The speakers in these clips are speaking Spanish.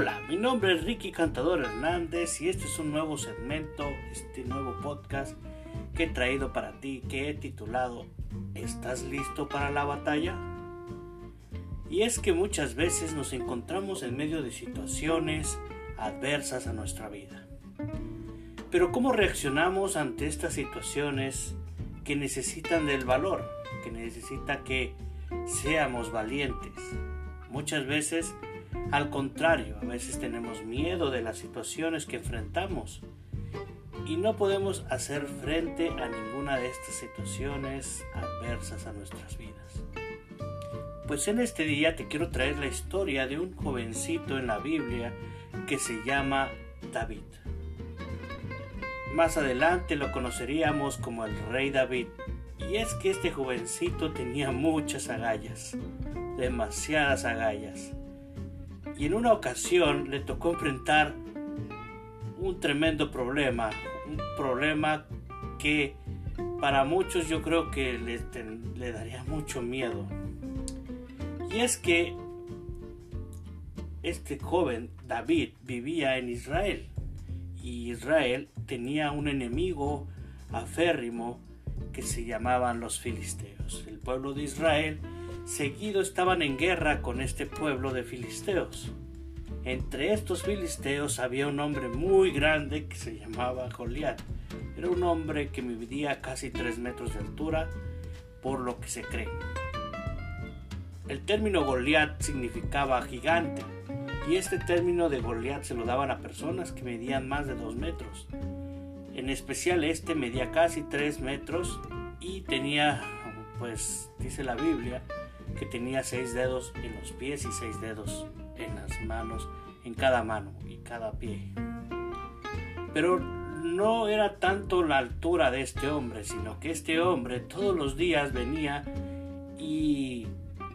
Hola, mi nombre es Ricky Cantador Hernández y este es un nuevo segmento, este nuevo podcast que he traído para ti que he titulado ¿Estás listo para la batalla? Y es que muchas veces nos encontramos en medio de situaciones adversas a nuestra vida. Pero ¿cómo reaccionamos ante estas situaciones que necesitan del valor, que necesita que seamos valientes? Muchas veces al contrario, a veces tenemos miedo de las situaciones que enfrentamos y no podemos hacer frente a ninguna de estas situaciones adversas a nuestras vidas. Pues en este día te quiero traer la historia de un jovencito en la Biblia que se llama David. Más adelante lo conoceríamos como el rey David. Y es que este jovencito tenía muchas agallas, demasiadas agallas y en una ocasión le tocó enfrentar un tremendo problema, un problema que para muchos yo creo que le, daría mucho miedo. Y es que este joven David vivía en Israel y Israel tenía un enemigo aférrimo que se llamaban los filisteos. El pueblo de Israel seguido estaban en guerra con este pueblo de filisteos. Entre estos filisteos había un hombre muy grande que se llamaba Goliat. Era un hombre que medía casi tres metros de altura, por lo que se cree. El término Goliat significaba gigante, y este término de Goliat se lo daban a personas que medían más de dos metros. En especial este medía casi tres metros y tenía, pues dice la Biblia, que tenía seis dedos en los pies y seis dedos en las manos, en cada mano y cada pie. Pero no era tanto la altura de este hombre, sino que este hombre todos los días venía y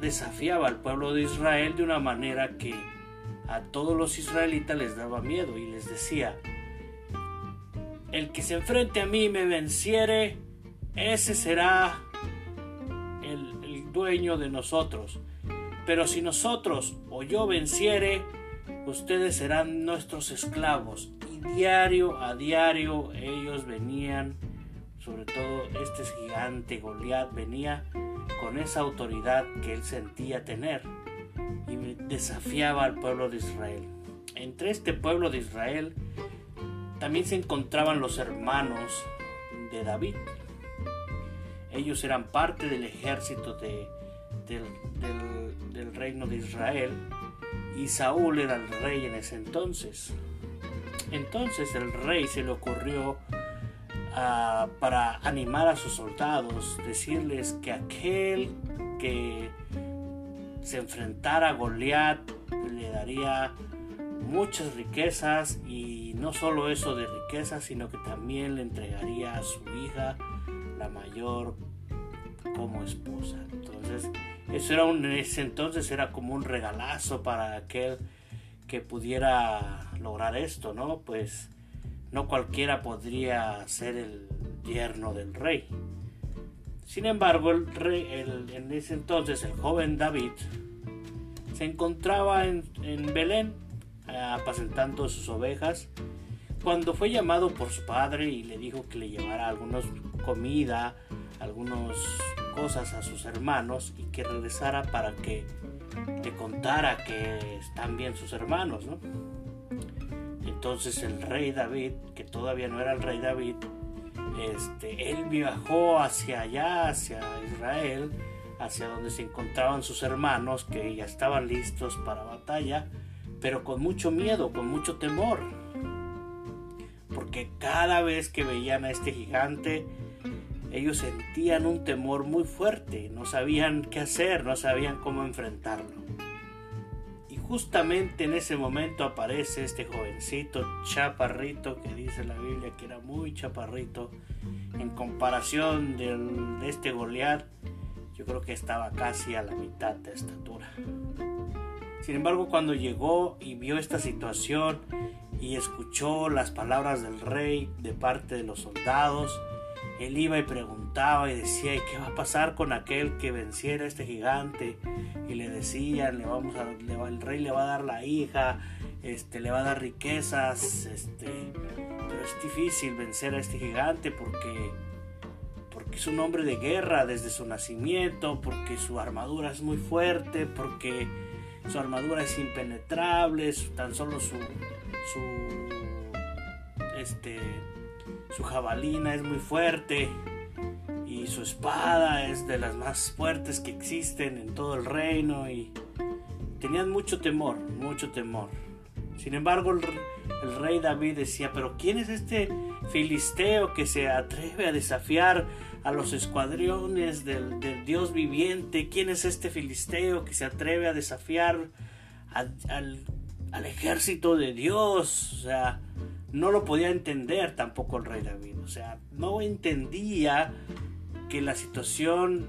desafiaba al pueblo de Israel de una manera que a todos los israelitas les daba miedo y les decía, el que se enfrente a mí y me venciere, ese será dueño de nosotros. Pero si nosotros o yo venciere, ustedes serán nuestros esclavos. Y diario a diario ellos venían, sobre todo este gigante Goliat venía con esa autoridad que él sentía tener y desafiaba al pueblo de Israel. Entre este pueblo de Israel también se encontraban los hermanos de David, ellos eran parte del ejército de, del, reino de Israel y Saúl era el rey en ese entonces. Entonces el rey se le ocurrió ah, para animar a sus soldados, decirles que aquel que se enfrentara a Goliat le daría muchas riquezas y no solo eso de riquezas, sino que también le entregaría a su hija mayor como esposa. Entonces, eso era un, en ese entonces era como un regalazo para aquel que pudiera lograr esto, ¿no? Pues no cualquiera podría ser el yerno del rey. Sin embargo, el rey, en ese entonces, el joven David se encontraba en, en Belén apacentando sus ovejas cuando fue llamado por su padre y le dijo que le llevara algunos comida, algunas cosas a sus hermanos y que regresara para que le contara que están bien sus hermanos, ¿no? Entonces el rey David, que todavía no era el rey David, este, él viajó hacia allá, hacia Israel, hacia donde se encontraban sus hermanos, que ya estaban listos para batalla, pero con mucho miedo, con mucho temor porque cada vez que veían a este gigante, ellos sentían un temor muy fuerte, no sabían qué hacer, no sabían cómo enfrentarlo. Y justamente en ese momento aparece este jovencito chaparrito que dice la Biblia que era muy chaparrito en comparación de este Goliat, yo creo que estaba casi a la mitad de estatura. Sin embargo, cuando llegó y vio esta situación y escuchó las palabras del rey de parte de los soldados, él iba y preguntaba y decía, ¿y qué va a pasar con aquel que venciera a este gigante? Y le decían, le vamos a, el rey le va a dar la hija, este, le va a dar riquezas, este, pero es difícil vencer a este gigante porque, porque es un hombre de guerra desde su nacimiento, porque su armadura es muy fuerte, porque su armadura es impenetrable, tan solo su, su, este, su jabalina es muy fuerte y su espada es de las más fuertes que existen en todo el reino y tenían mucho temor, mucho temor. Sin embargo, el, rey David decía, pero ¿quién es este filisteo que se atreve a desafiar a los escuadrones del, Dios viviente? ¿Quién es este filisteo que se atreve a desafiar al, al ejército de Dios? O sea, no lo podía entender tampoco el rey David. O sea, no entendía que la situación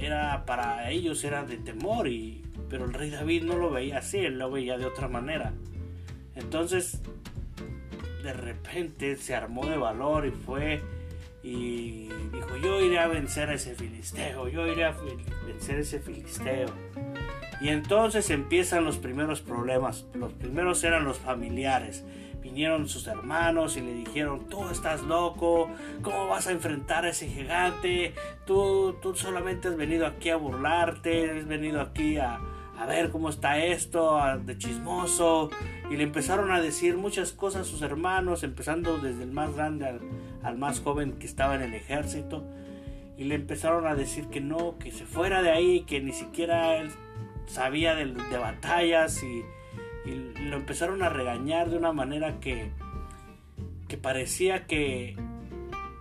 era para ellos era de temor y pero el rey David no lo veía así, él lo veía de otra manera. Entonces, de repente se armó de valor y fue y dijo, yo iré a vencer a ese filisteo, yo iré a vencer a ese filisteo. Y entonces empiezan los primeros problemas. Los primeros eran los familiares. Vinieron sus hermanos y le dijeron, tú estás loco, ¿cómo vas a enfrentar a ese gigante? Tú, tú solamente has venido aquí a burlarte, has venido aquí a, a ver cómo está esto, de chismoso. Y le empezaron a decir muchas cosas a sus hermanos, empezando desde el más grande al, más joven que estaba en el ejército. Y le empezaron a decir que no, que se fuera de ahí, que ni siquiera él sabía de, batallas. Y, y, lo empezaron a regañar de una manera que, que parecía que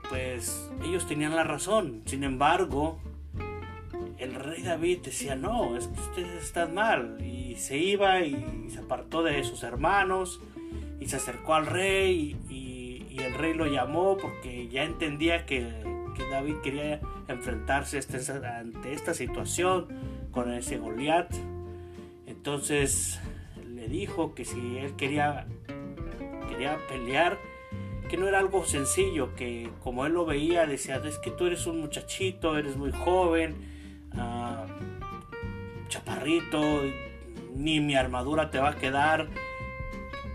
pues ellos tenían la razón. Sin embargo, el rey David decía, no, es que ustedes están mal. Y se iba y se apartó de sus hermanos y se acercó al rey y, el rey lo llamó porque ya entendía que, David quería enfrentarse ante esta situación con ese Goliat. Entonces le dijo que si él quería, quería pelear, que no era algo sencillo, que como él lo veía, decía, es que tú eres un muchachito, eres muy joven, Ah, chaparrito, ni mi armadura te va a quedar,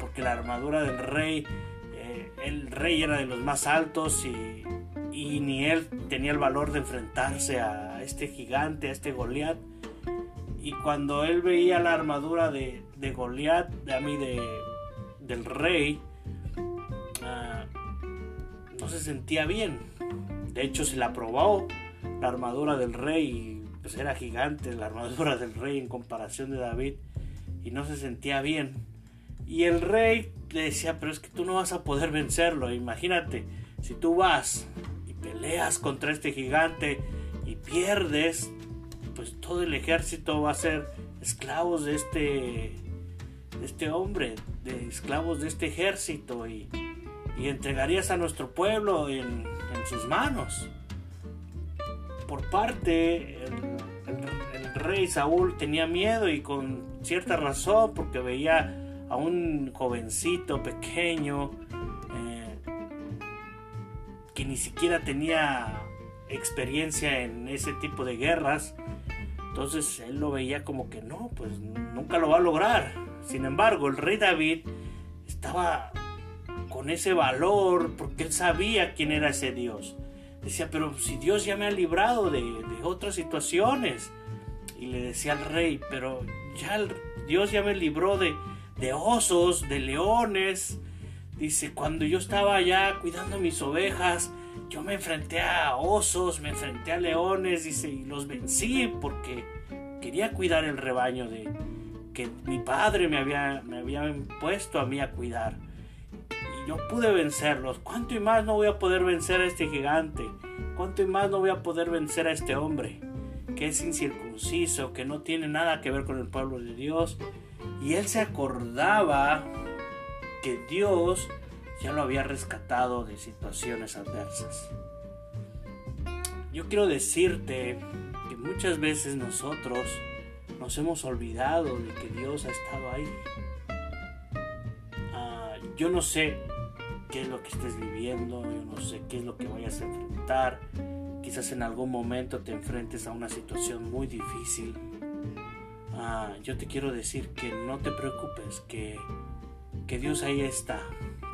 porque la armadura del rey, eh, el rey era de los más altos y, ni él tenía el valor de enfrentarse a este gigante, a este Goliat. Y cuando él veía la armadura de, de Goliat, de a mí de, del rey, ah, no se sentía bien. De hecho, se la probó la armadura del rey pues era gigante la armadura del rey en comparación de David y no se sentía bien. Y el rey le decía, pero es que tú no vas a poder vencerlo. Imagínate, si tú vas y peleas contra este gigante y pierdes, pues todo el ejército va a ser esclavos de este, este hombre, de esclavos de este ejército y, y entregarías a nuestro pueblo en, en sus manos por parte, el, rey Saúl tenía miedo y con cierta razón porque veía a un jovencito pequeño eh, que ni siquiera tenía experiencia en ese tipo de guerras. Entonces él lo veía como que no, pues nunca lo va a lograr. Sin embargo, el rey David estaba con ese valor porque él sabía quién era ese Dios. Decía, pero si Dios ya me ha librado de, otras situaciones. Y le decía al rey, pero ya Dios ya me libró de, de osos, de leones. Dice, cuando yo estaba allá cuidando mis ovejas, yo me enfrenté a osos, me enfrenté a leones, dice, y los vencí porque quería cuidar el rebaño de que mi padre me había, me había impuesto a mí a cuidar yo pude vencerlos. ¿Cuánto y más no voy a poder vencer a este gigante? ¿Cuánto y más no voy a poder vencer a este hombre? Que es incircunciso, que no tiene nada que ver con el pueblo de Dios. Y él se acordaba que Dios ya lo había rescatado de situaciones adversas. Yo quiero decirte que muchas veces nosotros nos hemos olvidado de que Dios ha estado ahí. Ah, yo no sé qué es lo que estés viviendo, yo no sé qué es lo que vayas a enfrentar. Quizás en algún momento te enfrentes a una situación muy difícil. Ah, yo te quiero decir que no te preocupes, que que Dios ahí está,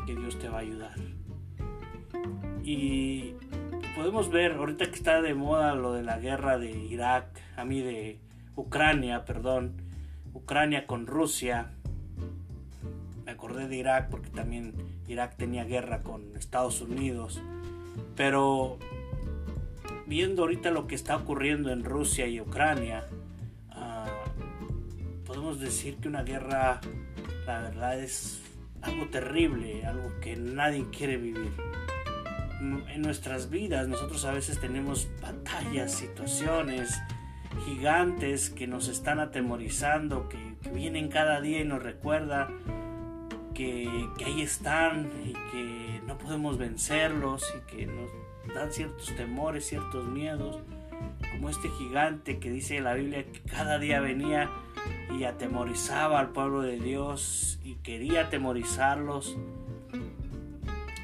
que Dios te va a ayudar. Y podemos ver, ahorita que está de moda lo de la guerra de Irak, a mí de Ucrania, perdón, Ucrania con Rusia. Me acordé de Irak porque también Irak tenía guerra con Estados Unidos. Pero viendo ahorita lo que está ocurriendo en Rusia y Ucrania, ah, podemos decir que una guerra, la verdad, es algo terrible, algo que nadie quiere vivir. En nuestras vidas nosotros a veces tenemos batallas, situaciones gigantes que nos están atemorizando, que, vienen cada día y nos recuerda que, que ahí están y que no podemos vencerlos y que nos dan ciertos temores, ciertos miedos, como este gigante que dice la Biblia que cada día venía y atemorizaba al pueblo de Dios y quería atemorizarlos.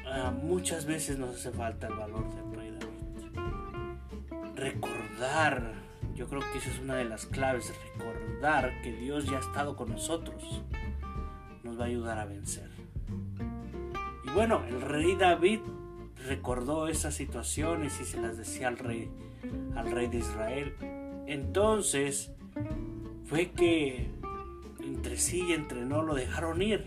Ah, muchas veces nos hace falta el valor del rey David. Recordar, yo creo que esa es una de las claves, recordar que Dios ya ha estado con nosotros, nos va a ayudar a vencer. Y bueno, el rey David recordó esas situaciones y se las decía al rey, al rey de Israel. Entonces fue que entre sí y entre no lo dejaron ir.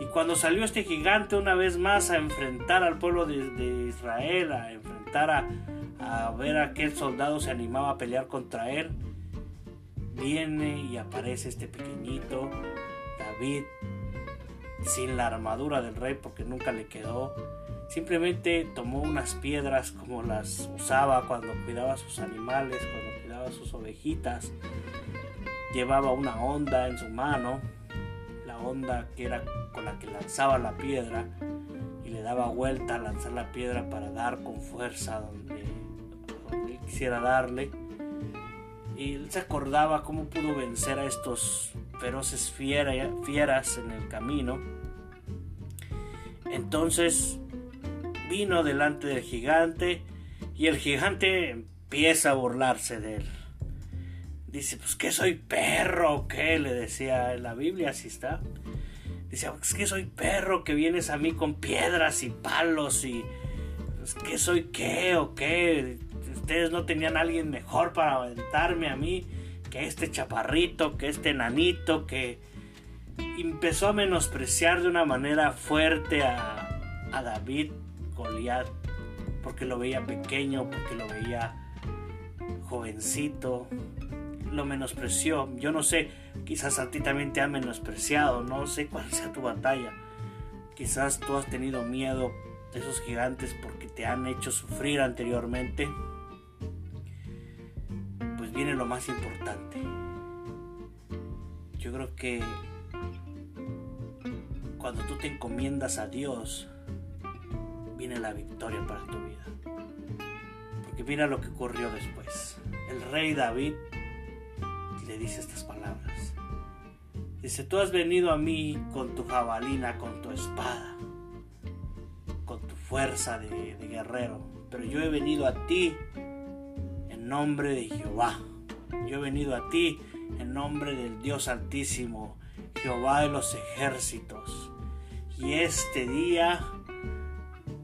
Y cuando salió este gigante una vez más a enfrentar al pueblo de, Israel, a enfrentar a, a ver a aquel soldado se animaba a pelear contra él, viene y aparece este pequeñito David sin la armadura del rey porque nunca le quedó Simplemente tomó unas piedras como las usaba cuando cuidaba sus animales, cuando cuidaba sus ovejitas. Llevaba una onda en su mano, la onda que era con la que lanzaba la piedra y le daba vuelta a lanzar la piedra para dar con fuerza donde, donde quisiera darle. Y él se acordaba cómo pudo vencer a estos feroces fieras en el camino. Entonces vino delante del gigante y el gigante empieza a burlarse de él. Dice, pues que soy perro, o ¿qué? Le decía en la Biblia, así está. Dice, es que soy perro que vienes a mí con piedras y palos y... Es que soy qué o qué. Ustedes no tenían a alguien mejor para aventarme a mí que este chaparrito, que este nanito, que empezó a menospreciar de una manera fuerte a David Goliat porque lo veía pequeño, porque lo veía jovencito, lo menospreció. Yo no sé, quizás a ti también te ha menospreciado, no sé cuál sea tu batalla. Quizás tú has tenido miedo de esos gigantes porque te han hecho sufrir anteriormente. Pues viene lo más importante. Yo creo que cuando tú te encomiendas a Dios, viene la victoria para tu vida. Porque mira lo que ocurrió después. El rey David le dice estas palabras. Dice, tú has venido a mí con tu jabalina, con tu espada, con tu fuerza de, de guerrero, pero yo he venido a ti en nombre de Jehová. Yo he venido a ti en nombre del Dios Altísimo, Jehová de los ejércitos. Y este día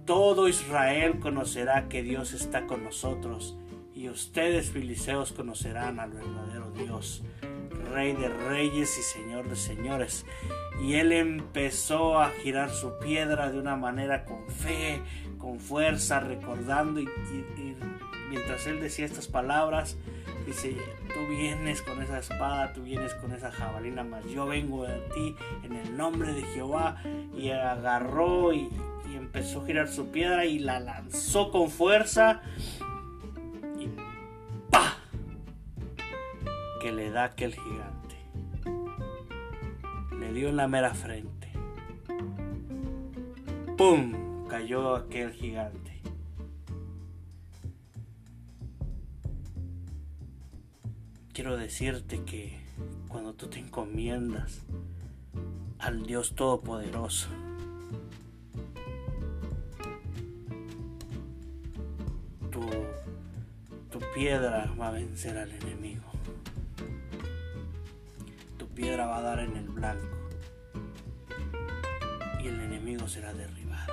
todo Israel conocerá que Dios está con nosotros y ustedes filiseos conocerán al verdadero Dios, Rey de reyes y Señor de señores. Y él empezó a girar su piedra de una manera con fe, con fuerza, recordando y, mientras él decía estas palabras, dice, tú vienes con esa espada, tú vienes con esa jabalina, mas yo vengo de ti en el nombre de Jehová y agarró y, y empezó a girar su piedra y la lanzó con fuerza que da aquel gigante. Le dio en la mera frente. ¡Pum! cayó aquel gigante. Quiero decirte que cuando tú te encomiendas al Dios Todopoderoso, piedra va a vencer al enemigo. Piedra va a dar en el blanco. y el enemigo será derribado.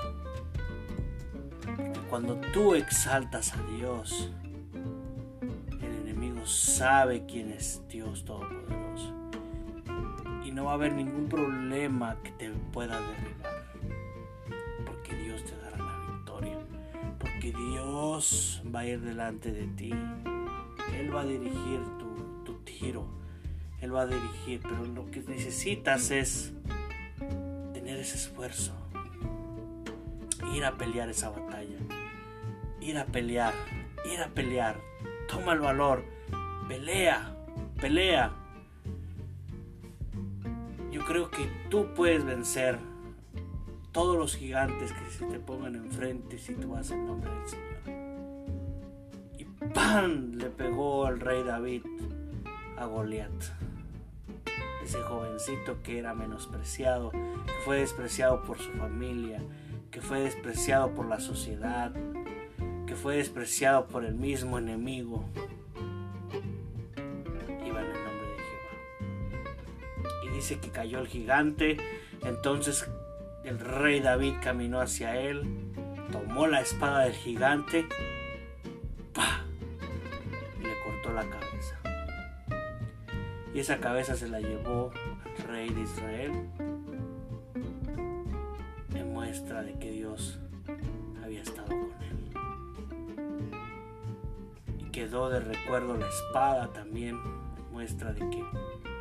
Porque cuando tú exaltas a Dios, el enemigo sabe quién es Dios Todopoderoso. Y no va a haber ningún problema que te pueda derribar. Porque Dios te dará la victoria. Porque Dios va a ir delante de ti. Él va a dirigir tu, tu tiro. Él va a dirigir. Pero lo que necesitas es tener ese esfuerzo. Ir a pelear esa batalla. Ir a pelear. Ir a pelear. Toma el valor. Pelea. Pelea. Yo creo que tú puedes vencer todos los gigantes que se te pongan enfrente si tú vas en nombre del Señor. Y ¡pam! le pegó al rey David a Goliat ese jovencito que era menospreciado, que fue despreciado por su familia, que fue despreciado por la sociedad, que fue despreciado por el mismo enemigo. Iba en el nombre de Jehová. Y dice que cayó el gigante, entonces el rey David caminó hacia él, tomó la espada del gigante, esa cabeza se la llevó al rey de Israel en muestra de que Dios había estado con él. Y quedó de recuerdo la espada también, en muestra de que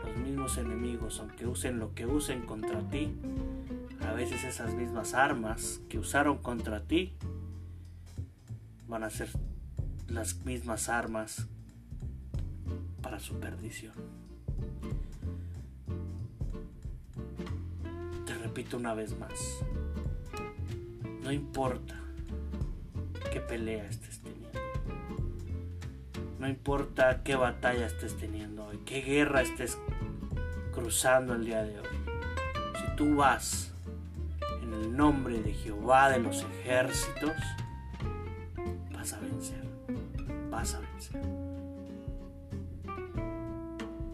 los mismos enemigos, aunque usen lo que usen contra ti, a veces esas mismas armas que usaron contra ti van a ser las mismas armas para su perdición. Repito una vez más, no importa qué pelea estés teniendo, no importa qué batalla estés teniendo hoy, qué guerra estés cruzando el día de hoy, si tú vas en el nombre de Jehová de los ejércitos, vas a vencer, vas a vencer.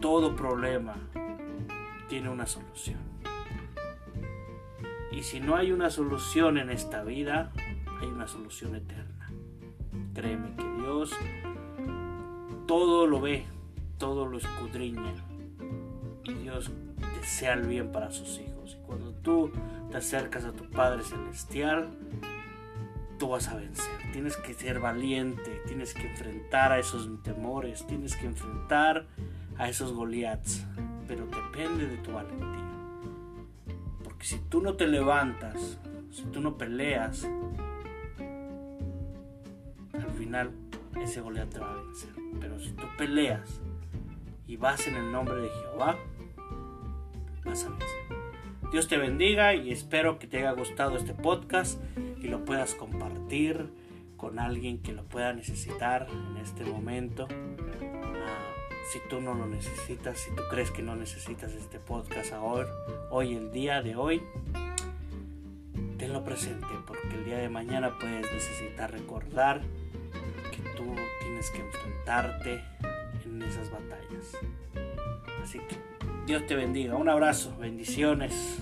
Todo problema tiene una solución. Y si no hay una solución en esta vida, hay una solución eterna. Créeme que Dios todo lo ve, todo lo escudriña. Y Dios desea el bien para sus hijos. Y cuando tú te acercas a tu Padre Celestial, tú vas a vencer. Tienes que ser valiente, tienes que enfrentar a esos temores, tienes que enfrentar a esos Goliaths pero depende de tu valentía. Si tú no te levantas, si tú no peleas, al final ese Goliat te va a vencer. Pero si tú peleas y vas en el nombre de Jehová, vas a vencer. Dios te bendiga y espero que te haya gustado este podcast y lo puedas compartir con alguien que lo pueda necesitar en este momento si tú no lo necesitas, si tú crees que no necesitas este podcast ahora, hoy, el día de hoy, tenlo presente porque el día de mañana puedes necesitar recordar que tú tienes que enfrentarte en esas batallas. Así que Dios te bendiga. Un abrazo, bendiciones.